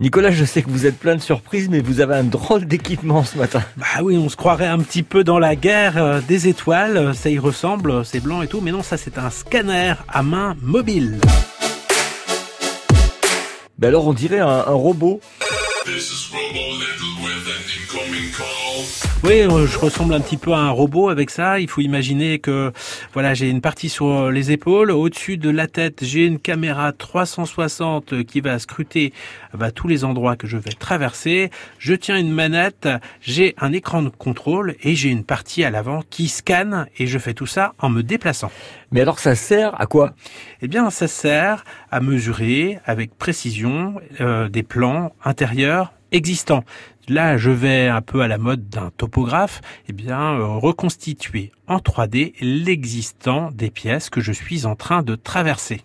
Nicolas, je sais que vous êtes plein de surprises, mais vous avez un drôle d'équipement ce matin. Bah oui, on se croirait un petit peu dans la guerre euh, des étoiles, ça y ressemble, c'est blanc et tout, mais non, ça c'est un scanner à main mobile. Ben alors on dirait un, un robot. Oui, euh, je ressemble un petit peu à un robot avec ça. Il faut imaginer que voilà, j'ai une partie sur les épaules, au-dessus de la tête, j'ai une caméra 360 qui va scruter va tous les endroits que je vais traverser. Je tiens une manette, j'ai un écran de contrôle et j'ai une partie à l'avant qui scanne et je fais tout ça en me déplaçant. Mais alors ça sert à quoi? Eh bien, ça sert à mesurer avec précision euh, des plans intérieurs existants. Là, je vais un peu à la mode d'un topographe, eh bien, euh, reconstituer en 3D l'existant des pièces que je suis en train de traverser.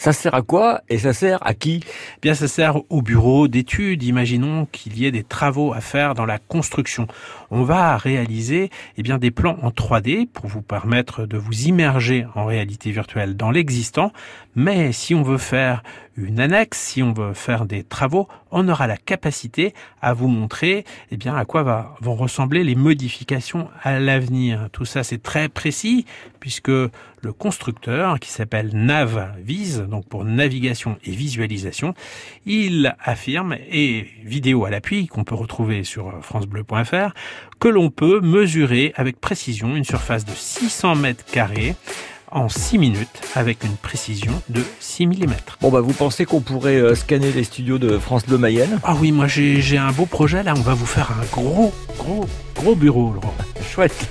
Ça sert à quoi et ça sert à qui? Eh bien, ça sert au bureau d'études. Imaginons qu'il y ait des travaux à faire dans la construction. On va réaliser eh bien, des plans en 3D pour vous permettre de vous immerger en réalité virtuelle dans l'existant. Mais si on veut faire une annexe, si on veut faire des travaux, on aura la capacité à vous montrer eh bien, à quoi va, vont ressembler les modifications à l'avenir. Tout ça, c'est très précis puisque le constructeur, qui s'appelle NavVis, donc pour navigation et visualisation, il affirme, et vidéo à l'appui qu'on peut retrouver sur francebleu.fr, que l'on peut mesurer avec précision une surface de 600 mètres carrés en 6 minutes avec une précision de 6 mm. Bon bah vous pensez qu'on pourrait euh, scanner les studios de France Bleu Mayenne? Ah oui, moi j'ai un beau projet là, on va vous faire un gros, gros, gros bureau, Laurent. Chouette